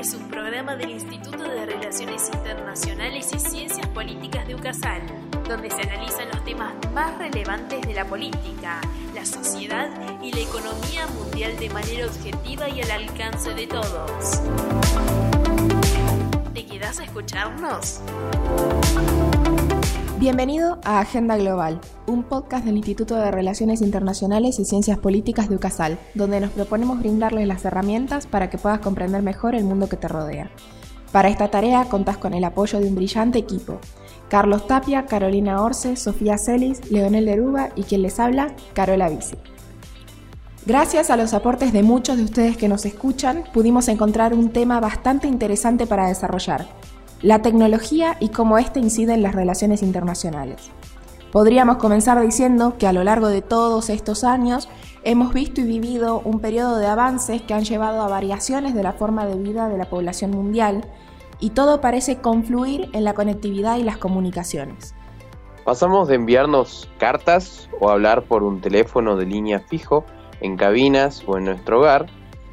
es un programa del Instituto de Relaciones Internacionales y Ciencias Políticas de UCASAL, donde se analizan los temas más relevantes de la política, la sociedad y la economía mundial de manera objetiva y al alcance de todos. ¿Te quedas a escucharnos? Bienvenido a Agenda Global, un podcast del Instituto de Relaciones Internacionales y Ciencias Políticas de UCASAL, donde nos proponemos brindarles las herramientas para que puedas comprender mejor el mundo que te rodea. Para esta tarea contás con el apoyo de un brillante equipo. Carlos Tapia, Carolina Orce, Sofía Celis, Leonel Deruba y quien les habla, Carola Bici. Gracias a los aportes de muchos de ustedes que nos escuchan, pudimos encontrar un tema bastante interesante para desarrollar, la tecnología y cómo ésta incide en las relaciones internacionales. Podríamos comenzar diciendo que a lo largo de todos estos años hemos visto y vivido un periodo de avances que han llevado a variaciones de la forma de vida de la población mundial y todo parece confluir en la conectividad y las comunicaciones. Pasamos de enviarnos cartas o hablar por un teléfono de línea fijo en cabinas o en nuestro hogar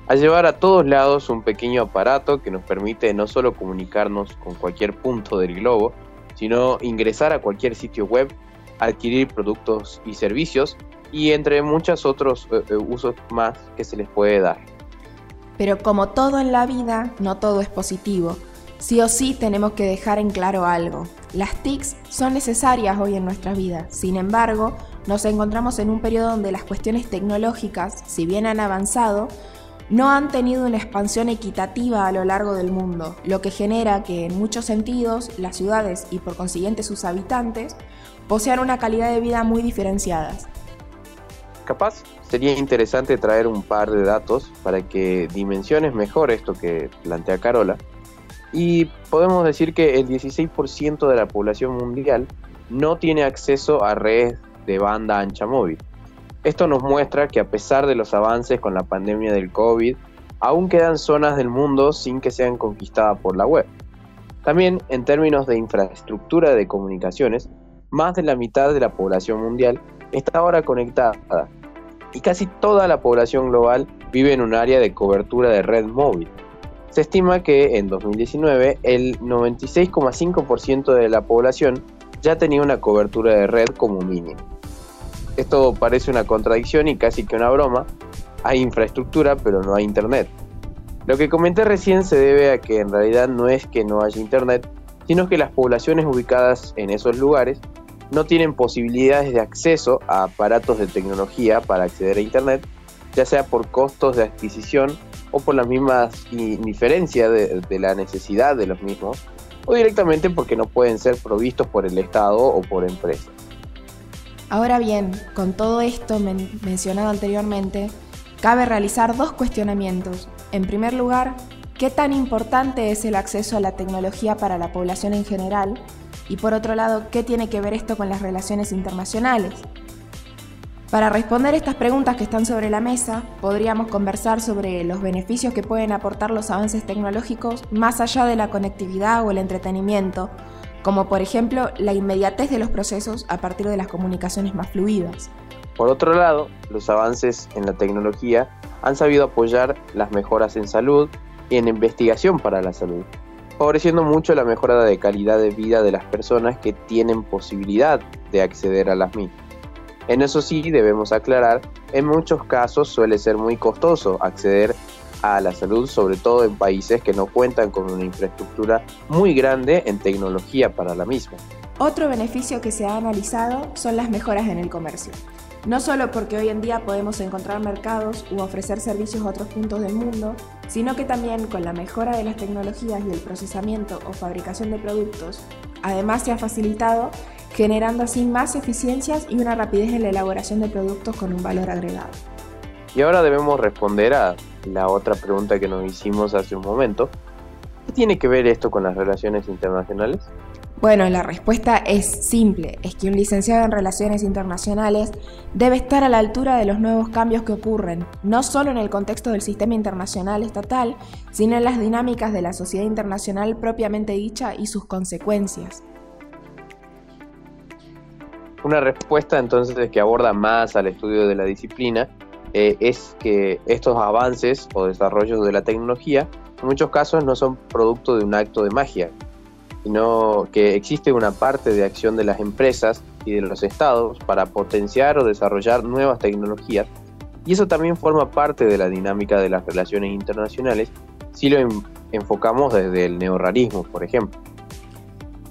a llevar a todos lados un pequeño aparato que nos permite no solo comunicarnos con cualquier punto del globo, sino ingresar a cualquier sitio web, adquirir productos y servicios y entre muchos otros eh, eh, usos más que se les puede dar. Pero como todo en la vida, no todo es positivo. Sí o sí tenemos que dejar en claro algo. Las TICs son necesarias hoy en nuestra vida. Sin embargo, nos encontramos en un periodo donde las cuestiones tecnológicas, si bien han avanzado, no han tenido una expansión equitativa a lo largo del mundo, lo que genera que en muchos sentidos las ciudades y por consiguiente sus habitantes posean una calidad de vida muy diferenciadas. Capaz sería interesante traer un par de datos para que dimensiones mejor esto que plantea Carola. Y podemos decir que el 16% de la población mundial no tiene acceso a redes de banda ancha móvil. Esto nos muestra que a pesar de los avances con la pandemia del COVID, aún quedan zonas del mundo sin que sean conquistadas por la web. También en términos de infraestructura de comunicaciones, más de la mitad de la población mundial está ahora conectada y casi toda la población global vive en un área de cobertura de red móvil. Se estima que en 2019 el 96,5% de la población ya tenía una cobertura de red como mínimo. Esto parece una contradicción y casi que una broma. Hay infraestructura, pero no hay internet. Lo que comenté recién se debe a que en realidad no es que no haya internet, sino que las poblaciones ubicadas en esos lugares no tienen posibilidades de acceso a aparatos de tecnología para acceder a internet, ya sea por costos de adquisición o por las mismas indiferencia de, de la necesidad de los mismos, o directamente porque no pueden ser provistos por el Estado o por empresas. Ahora bien, con todo esto mencionado anteriormente, cabe realizar dos cuestionamientos. En primer lugar, ¿qué tan importante es el acceso a la tecnología para la población en general? Y por otro lado, ¿qué tiene que ver esto con las relaciones internacionales? Para responder estas preguntas que están sobre la mesa, podríamos conversar sobre los beneficios que pueden aportar los avances tecnológicos más allá de la conectividad o el entretenimiento, como por ejemplo la inmediatez de los procesos a partir de las comunicaciones más fluidas. Por otro lado, los avances en la tecnología han sabido apoyar las mejoras en salud y en investigación para la salud, favoreciendo mucho la mejora de calidad de vida de las personas que tienen posibilidad de acceder a las mismas. En eso sí, debemos aclarar, en muchos casos suele ser muy costoso acceder a la salud, sobre todo en países que no cuentan con una infraestructura muy grande en tecnología para la misma. Otro beneficio que se ha analizado son las mejoras en el comercio. No solo porque hoy en día podemos encontrar mercados u ofrecer servicios a otros puntos del mundo, sino que también con la mejora de las tecnologías y el procesamiento o fabricación de productos, además se ha facilitado generando así más eficiencias y una rapidez en la elaboración de productos con un valor agregado. Y ahora debemos responder a la otra pregunta que nos hicimos hace un momento. ¿Qué tiene que ver esto con las relaciones internacionales? Bueno, la respuesta es simple, es que un licenciado en Relaciones Internacionales debe estar a la altura de los nuevos cambios que ocurren, no solo en el contexto del sistema internacional estatal, sino en las dinámicas de la sociedad internacional propiamente dicha y sus consecuencias. Una respuesta entonces que aborda más al estudio de la disciplina eh, es que estos avances o desarrollos de la tecnología en muchos casos no son producto de un acto de magia, sino que existe una parte de acción de las empresas y de los estados para potenciar o desarrollar nuevas tecnologías, y eso también forma parte de la dinámica de las relaciones internacionales si lo enfocamos desde el neorrealismo, por ejemplo.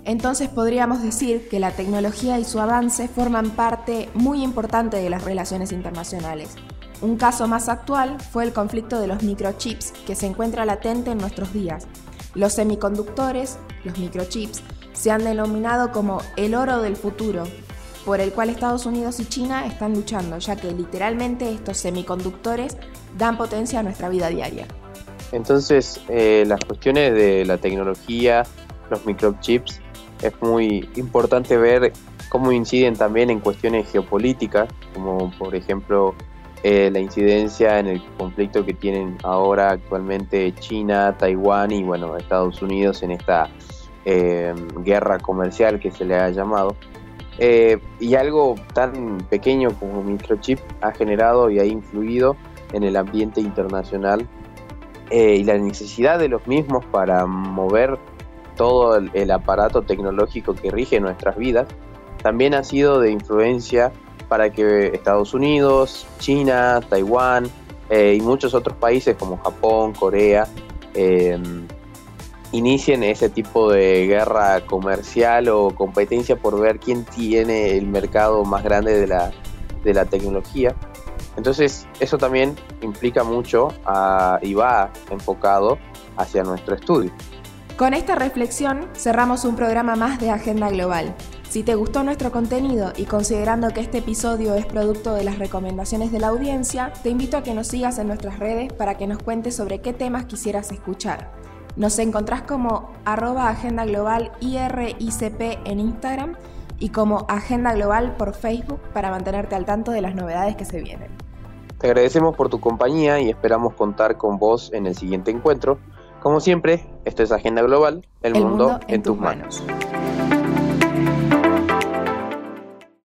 Entonces podríamos decir que la tecnología y su avance forman parte muy importante de las relaciones internacionales. Un caso más actual fue el conflicto de los microchips que se encuentra latente en nuestros días. Los semiconductores, los microchips, se han denominado como el oro del futuro, por el cual Estados Unidos y China están luchando, ya que literalmente estos semiconductores dan potencia a nuestra vida diaria. Entonces, eh, las cuestiones de la tecnología, los microchips, es muy importante ver cómo inciden también en cuestiones geopolíticas, como por ejemplo eh, la incidencia en el conflicto que tienen ahora actualmente China, Taiwán y bueno, Estados Unidos en esta eh, guerra comercial que se le ha llamado. Eh, y algo tan pequeño como microchip ha generado y ha influido en el ambiente internacional y la necesidad de los mismos para mover todo el, aparato tecnológico que rige nuestras vidas, también ha sido de influencia para que Estados Unidos, China, Taiwán eh, y muchos otros países como Japón, Corea, em, inicien ese tipo de guerra comercial o competencia por ver quién tiene el mercado más grande de la, de la tecnología. Entonces eso también implica mucho y va enfocado hacia nuestro estudio. Con esta reflexión cerramos un programa más de Agenda Global. Si te gustó nuestro contenido y considerando que este episodio es producto de las recomendaciones de la audiencia, te invito a que nos sigas en nuestras redes para que nos cuentes sobre qué temas quisieras escuchar. Nos encontrás como arroba Agenda Global IRICP en Instagram y como Agenda Global por Facebook para mantenerte al tanto de las novedades que se vienen. Te agradecemos por tu compañía y esperamos contar con vos en el siguiente encuentro como siempre, esto es Agenda Global, el, mundo, en, tus manos.